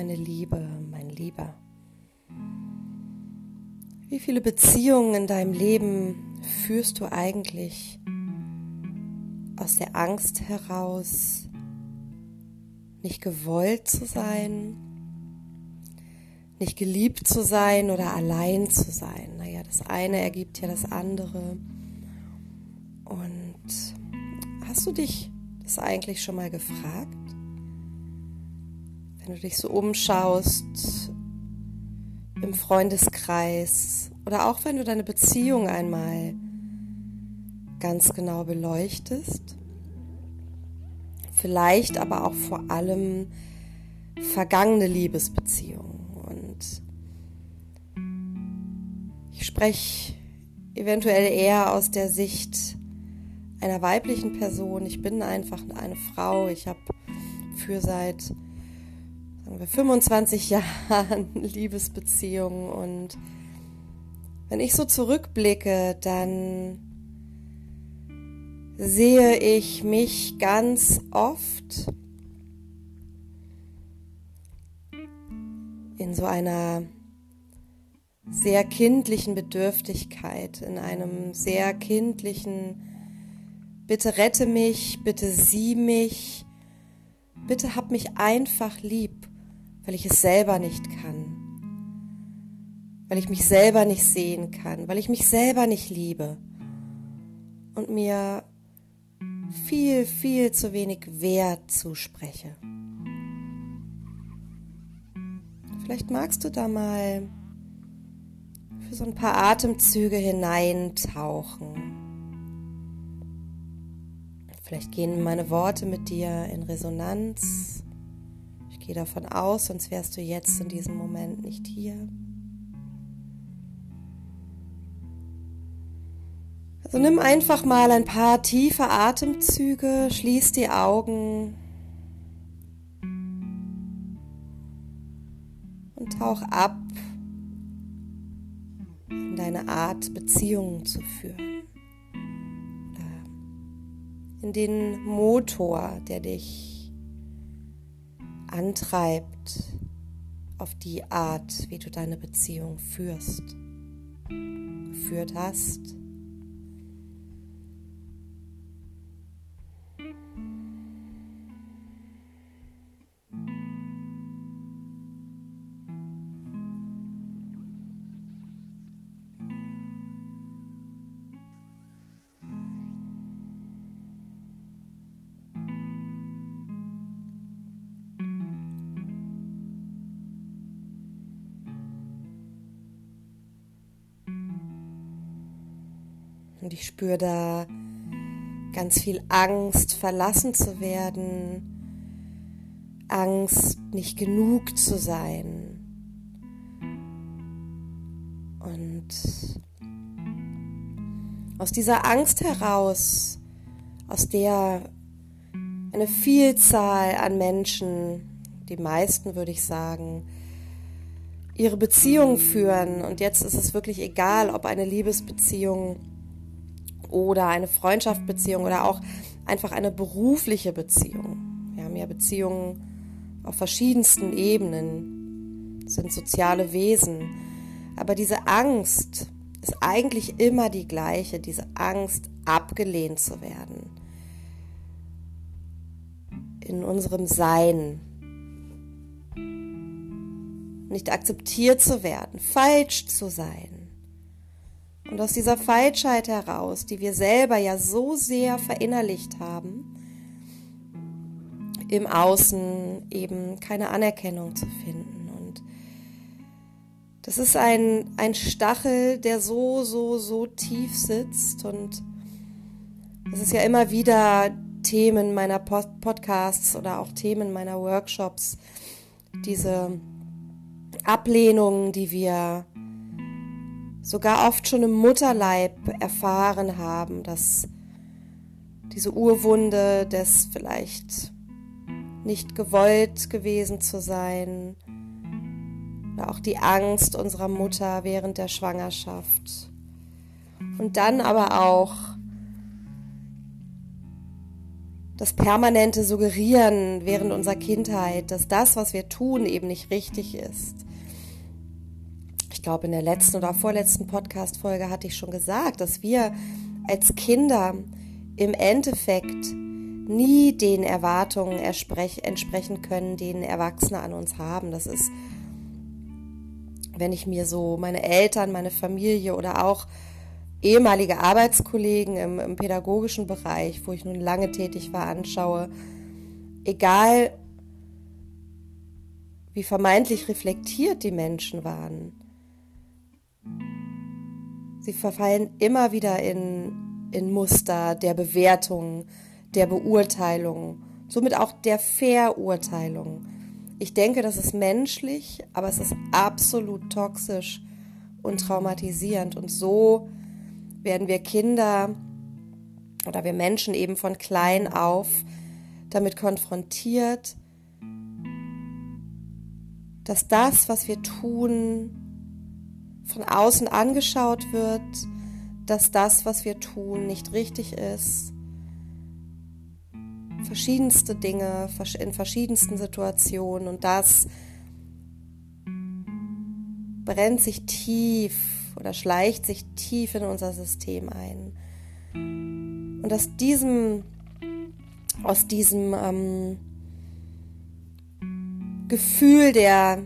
meine Liebe, mein Lieber. Wie viele Beziehungen in deinem Leben führst du eigentlich aus der Angst heraus, nicht gewollt zu sein, nicht geliebt zu sein oder allein zu sein? Naja, das eine ergibt ja das andere. Und hast du dich das eigentlich schon mal gefragt? Wenn du dich so umschaust im Freundeskreis oder auch wenn du deine Beziehung einmal ganz genau beleuchtest, vielleicht aber auch vor allem vergangene Liebesbeziehungen. Und ich spreche eventuell eher aus der Sicht einer weiblichen Person. Ich bin einfach eine Frau. Ich habe für seit sagen wir 25 Jahren Liebesbeziehungen und wenn ich so zurückblicke, dann sehe ich mich ganz oft in so einer sehr kindlichen Bedürftigkeit, in einem sehr kindlichen Bitte rette mich, bitte sieh mich, bitte hab mich einfach lieb, weil ich es selber nicht kann, weil ich mich selber nicht sehen kann, weil ich mich selber nicht liebe und mir viel, viel zu wenig Wert zuspreche. Vielleicht magst du da mal für so ein paar Atemzüge hineintauchen. Vielleicht gehen meine Worte mit dir in Resonanz. Gehe davon aus, sonst wärst du jetzt in diesem Moment nicht hier. Also nimm einfach mal ein paar tiefe Atemzüge, schließ die Augen und tauch ab in deine Art, Beziehungen zu führen in den Motor, der dich antreibt auf die Art, wie du deine Beziehung führst, geführt hast. Und ich spüre da ganz viel Angst, verlassen zu werden, Angst, nicht genug zu sein. Und aus dieser Angst heraus, aus der eine Vielzahl an Menschen, die meisten würde ich sagen, ihre Beziehung führen. Und jetzt ist es wirklich egal, ob eine Liebesbeziehung oder eine Freundschaftsbeziehung oder auch einfach eine berufliche Beziehung. Wir haben ja Beziehungen auf verschiedensten Ebenen, sind soziale Wesen. Aber diese Angst ist eigentlich immer die gleiche, diese Angst, abgelehnt zu werden. In unserem Sein. Nicht akzeptiert zu werden, falsch zu sein. Und aus dieser Falschheit heraus, die wir selber ja so sehr verinnerlicht haben, im Außen eben keine Anerkennung zu finden. Und das ist ein, ein Stachel, der so, so, so tief sitzt. Und das ist ja immer wieder Themen meiner Podcasts oder auch Themen meiner Workshops, diese Ablehnung, die wir sogar oft schon im Mutterleib erfahren haben, dass diese Urwunde des vielleicht nicht gewollt gewesen zu sein, oder auch die Angst unserer Mutter während der Schwangerschaft und dann aber auch das permanente Suggerieren während unserer Kindheit, dass das, was wir tun, eben nicht richtig ist. Ich glaube, in der letzten oder vorletzten Podcast-Folge hatte ich schon gesagt, dass wir als Kinder im Endeffekt nie den Erwartungen entsprechen können, denen Erwachsene an uns haben. Das ist, wenn ich mir so meine Eltern, meine Familie oder auch ehemalige Arbeitskollegen im, im pädagogischen Bereich, wo ich nun lange tätig war, anschaue, egal wie vermeintlich reflektiert die Menschen waren, sie verfallen immer wieder in, in Muster der Bewertung, der Beurteilung, somit auch der Verurteilung. Ich denke, das ist menschlich, aber es ist absolut toxisch und traumatisierend. Und so werden wir Kinder oder wir Menschen eben von klein auf damit konfrontiert, dass das, was wir tun, von außen angeschaut wird, dass das, was wir tun, nicht richtig ist. Verschiedenste Dinge in verschiedensten Situationen und das brennt sich tief oder schleicht sich tief in unser System ein. Und aus diesem, aus diesem ähm, Gefühl der,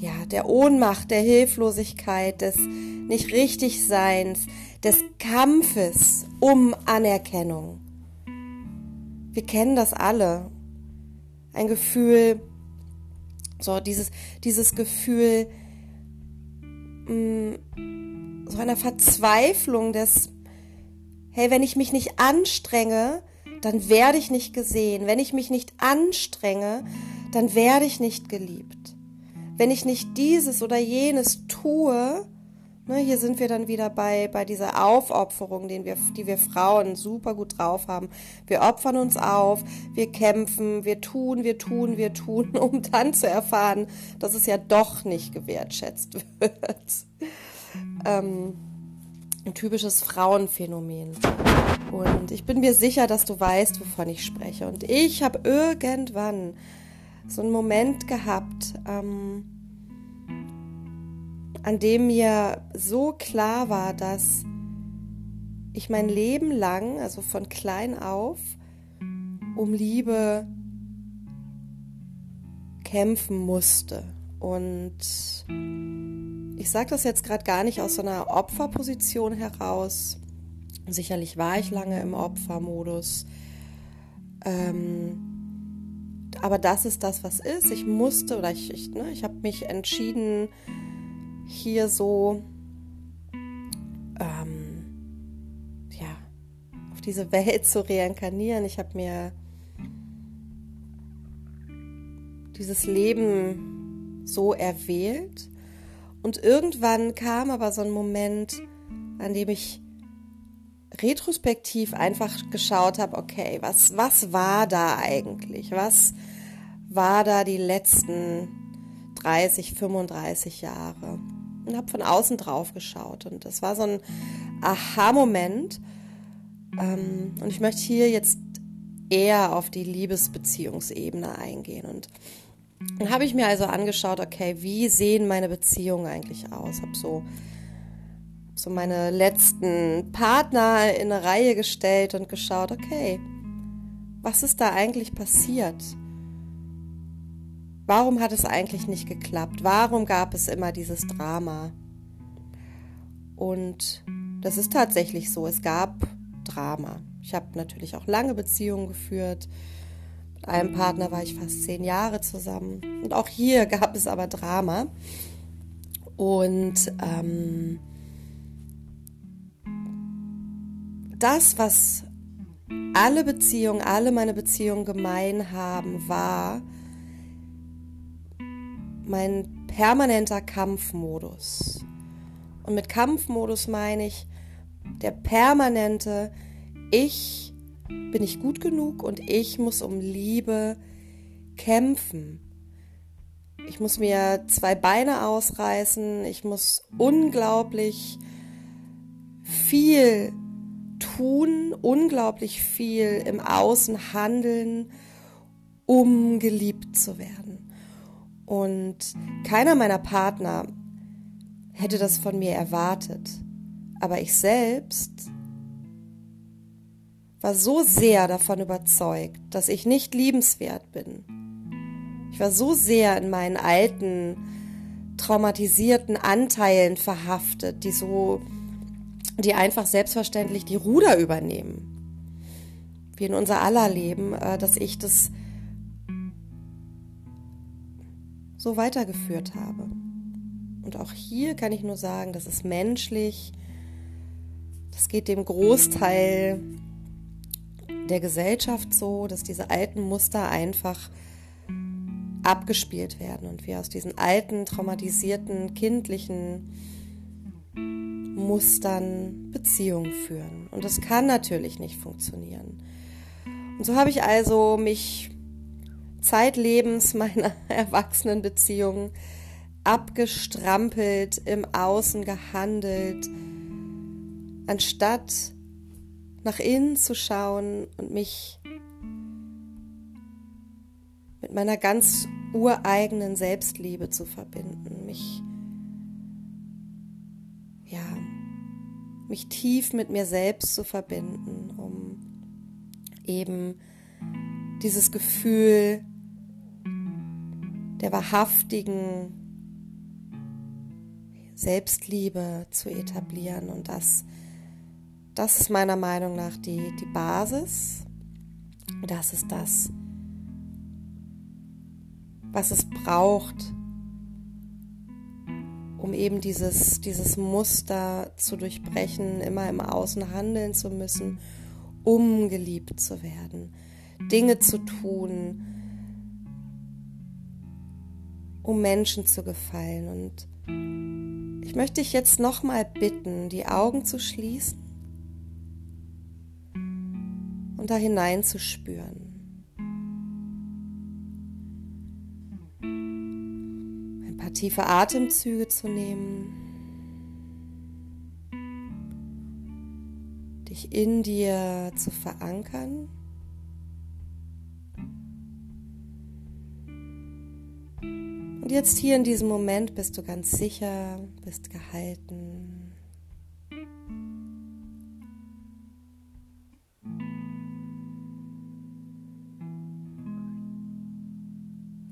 ja, der Ohnmacht, der Hilflosigkeit, des nicht richtig Seins, des Kampfes um Anerkennung. Wir kennen das alle. Ein Gefühl, so dieses, dieses Gefühl, so einer Verzweiflung des, hey, wenn ich mich nicht anstrenge, dann werde ich nicht gesehen. Wenn ich mich nicht anstrenge, dann werde ich nicht geliebt. Wenn ich nicht dieses oder jenes tue, ne, hier sind wir dann wieder bei, bei dieser Aufopferung, den wir, die wir Frauen super gut drauf haben. Wir opfern uns auf, wir kämpfen, wir tun, wir tun, wir tun, um dann zu erfahren, dass es ja doch nicht gewertschätzt wird. Ähm, ein typisches Frauenphänomen. Und ich bin mir sicher, dass du weißt, wovon ich spreche. Und ich habe irgendwann so einen Moment gehabt, ähm, an dem mir so klar war, dass ich mein Leben lang, also von klein auf, um Liebe kämpfen musste. Und ich sage das jetzt gerade gar nicht aus so einer Opferposition heraus. Sicherlich war ich lange im Opfermodus. Ähm, aber das ist das, was ist. Ich musste oder ich, ich, ne, ich habe mich entschieden, hier so ähm, ja, auf diese Welt zu reinkarnieren. Ich habe mir dieses Leben so erwählt. Und irgendwann kam aber so ein Moment, an dem ich retrospektiv einfach geschaut habe, okay, was, was war da eigentlich? Was war da die letzten 30, 35 Jahre? Und habe von außen drauf geschaut. Und das war so ein Aha-Moment. Ähm, und ich möchte hier jetzt eher auf die Liebesbeziehungsebene eingehen. Und dann habe ich mir also angeschaut, okay, wie sehen meine Beziehungen eigentlich aus? Habe so, so meine letzten Partner in eine Reihe gestellt und geschaut, okay, was ist da eigentlich passiert? Warum hat es eigentlich nicht geklappt? Warum gab es immer dieses Drama? Und das ist tatsächlich so, es gab Drama. Ich habe natürlich auch lange Beziehungen geführt mit einem Partner war ich fast zehn Jahre zusammen. Und auch hier gab es aber Drama. Und ähm, das, was alle Beziehungen, alle meine Beziehungen gemein haben, war mein permanenter Kampfmodus. Und mit Kampfmodus meine ich der permanente Ich bin ich gut genug und ich muss um Liebe kämpfen. Ich muss mir zwei Beine ausreißen, ich muss unglaublich viel tun unglaublich viel im Außen handeln, um geliebt zu werden. Und keiner meiner Partner hätte das von mir erwartet. Aber ich selbst war so sehr davon überzeugt, dass ich nicht liebenswert bin. Ich war so sehr in meinen alten, traumatisierten Anteilen verhaftet, die so, die einfach selbstverständlich die Ruder übernehmen. Wie in unser aller Leben, äh, dass ich das so weitergeführt habe. Und auch hier kann ich nur sagen, das ist menschlich. Das geht dem Großteil der Gesellschaft so, dass diese alten Muster einfach abgespielt werden und wir aus diesen alten, traumatisierten, kindlichen Mustern Beziehungen führen. Und das kann natürlich nicht funktionieren. Und so habe ich also mich zeitlebens meiner Erwachsenenbeziehungen abgestrampelt, im Außen gehandelt, anstatt nach innen zu schauen und mich mit meiner ganz ureigenen Selbstliebe zu verbinden, mich ja, mich tief mit mir selbst zu verbinden, um eben dieses Gefühl der wahrhaftigen Selbstliebe zu etablieren und das das ist meiner Meinung nach die, die Basis. Das ist das, was es braucht, um eben dieses, dieses Muster zu durchbrechen, immer im Außen handeln zu müssen, um geliebt zu werden, Dinge zu tun, um Menschen zu gefallen. Und ich möchte dich jetzt nochmal bitten, die Augen zu schließen und da hineinzuspüren. Ein paar tiefe Atemzüge zu nehmen. Dich in dir zu verankern. Und jetzt hier in diesem Moment bist du ganz sicher, bist gehalten.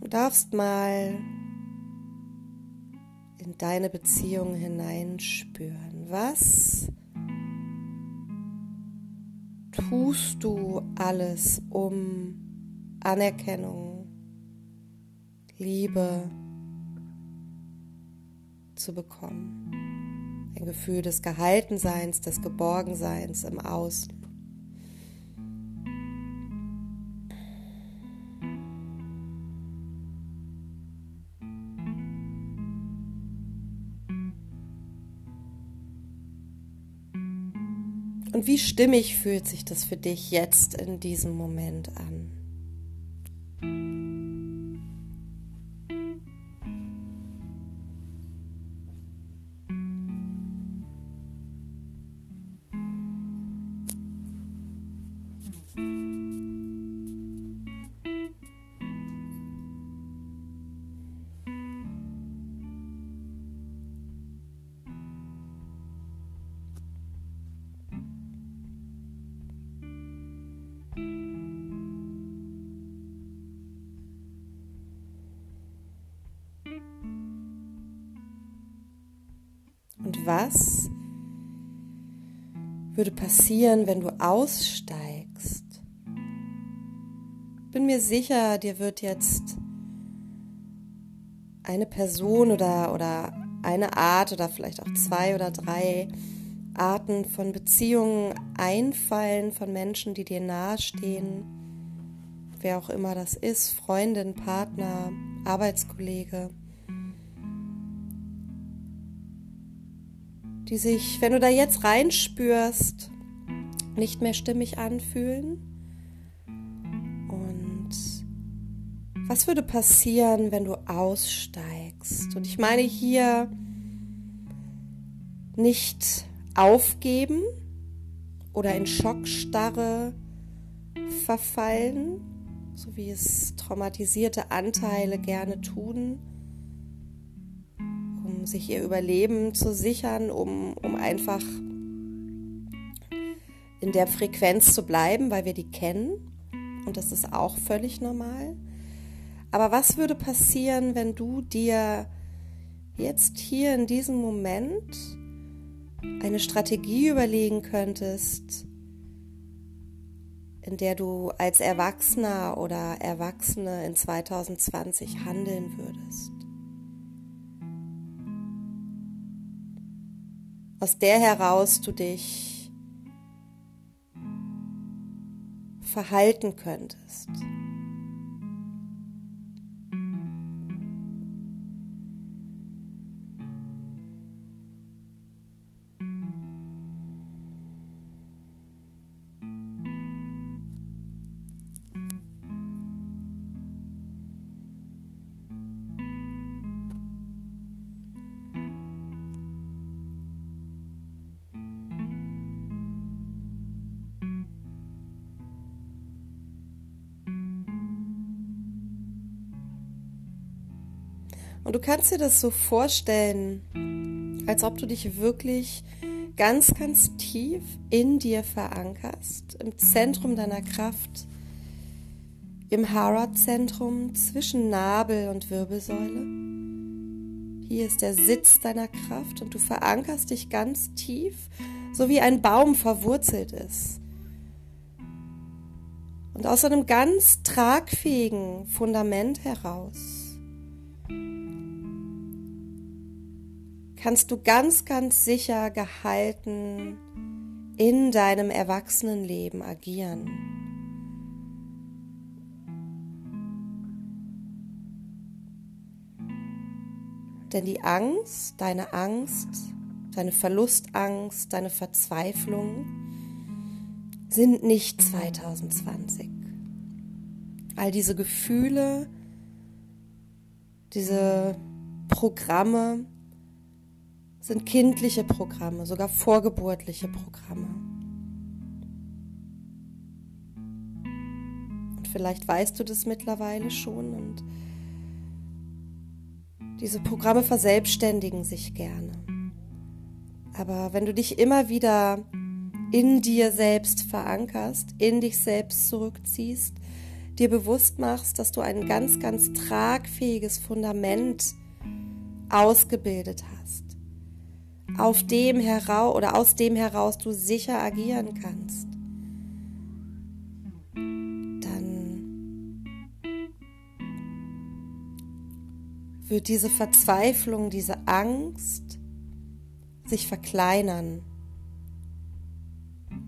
Du darfst mal in deine Beziehung hineinspüren. Was tust du alles, um Anerkennung, Liebe zu bekommen? Ein Gefühl des Gehaltenseins, des Geborgenseins im Außen. Und wie stimmig fühlt sich das für dich jetzt in diesem Moment an? Was würde passieren, wenn du aussteigst? Bin mir sicher, dir wird jetzt eine Person oder, oder eine Art oder vielleicht auch zwei oder drei Arten von Beziehungen einfallen von Menschen, die dir nahestehen, wer auch immer das ist, Freundin, Partner, Arbeitskollege. Die sich, wenn du da jetzt reinspürst, nicht mehr stimmig anfühlen. Und was würde passieren, wenn du aussteigst? Und ich meine hier nicht aufgeben oder in Schockstarre verfallen, so wie es traumatisierte Anteile gerne tun, sich ihr Überleben zu sichern, um, um einfach in der Frequenz zu bleiben, weil wir die kennen. Und das ist auch völlig normal. Aber was würde passieren, wenn du dir jetzt hier in diesem Moment eine Strategie überlegen könntest, in der du als Erwachsener oder Erwachsene in 2020 handeln würdest? Aus der heraus du dich verhalten könntest. Und du kannst dir das so vorstellen, als ob du dich wirklich ganz, ganz tief in dir verankerst, im Zentrum deiner Kraft, im Hara-Zentrum zwischen Nabel und Wirbelsäule. Hier ist der Sitz deiner Kraft und du verankerst dich ganz tief, so wie ein Baum verwurzelt ist. Und aus einem ganz tragfähigen Fundament heraus kannst du ganz, ganz sicher gehalten in deinem Erwachsenenleben agieren. Denn die Angst, deine Angst, deine Verlustangst, deine Verzweiflung sind nicht 2020. All diese Gefühle, diese Programme, sind kindliche Programme, sogar vorgeburtliche Programme. Und vielleicht weißt du das mittlerweile schon und diese Programme verselbstständigen sich gerne. Aber wenn du dich immer wieder in dir selbst verankerst, in dich selbst zurückziehst, dir bewusst machst, dass du ein ganz, ganz tragfähiges Fundament ausgebildet hast, auf dem heraus oder aus dem heraus du sicher agieren kannst, dann wird diese Verzweiflung, diese Angst sich verkleinern.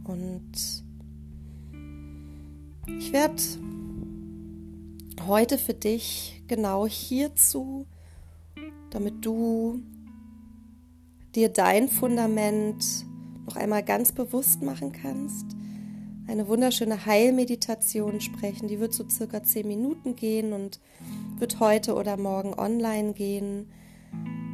Und ich werde heute für dich genau hierzu, damit du dir dein Fundament noch einmal ganz bewusst machen kannst, eine wunderschöne Heilmeditation sprechen. Die wird so circa zehn Minuten gehen und wird heute oder morgen online gehen.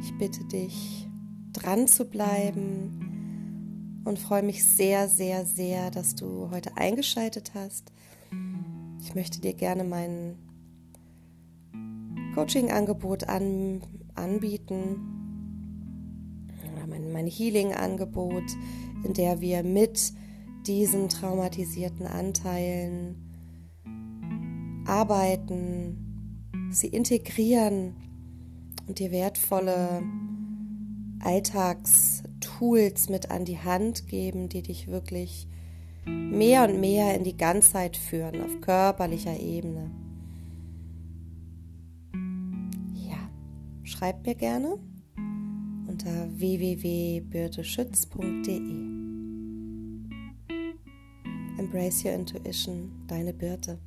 Ich bitte dich, dran zu bleiben und freue mich sehr, sehr, sehr, dass du heute eingeschaltet hast. Ich möchte dir gerne mein Coaching-Angebot an, anbieten mein Healing-Angebot, in der wir mit diesen traumatisierten Anteilen arbeiten, sie integrieren und dir wertvolle Alltagstools mit an die Hand geben, die dich wirklich mehr und mehr in die Ganzheit führen, auf körperlicher Ebene. Ja, schreib mir gerne unter www.birteschütz.de. Embrace Your Intuition, deine Birte.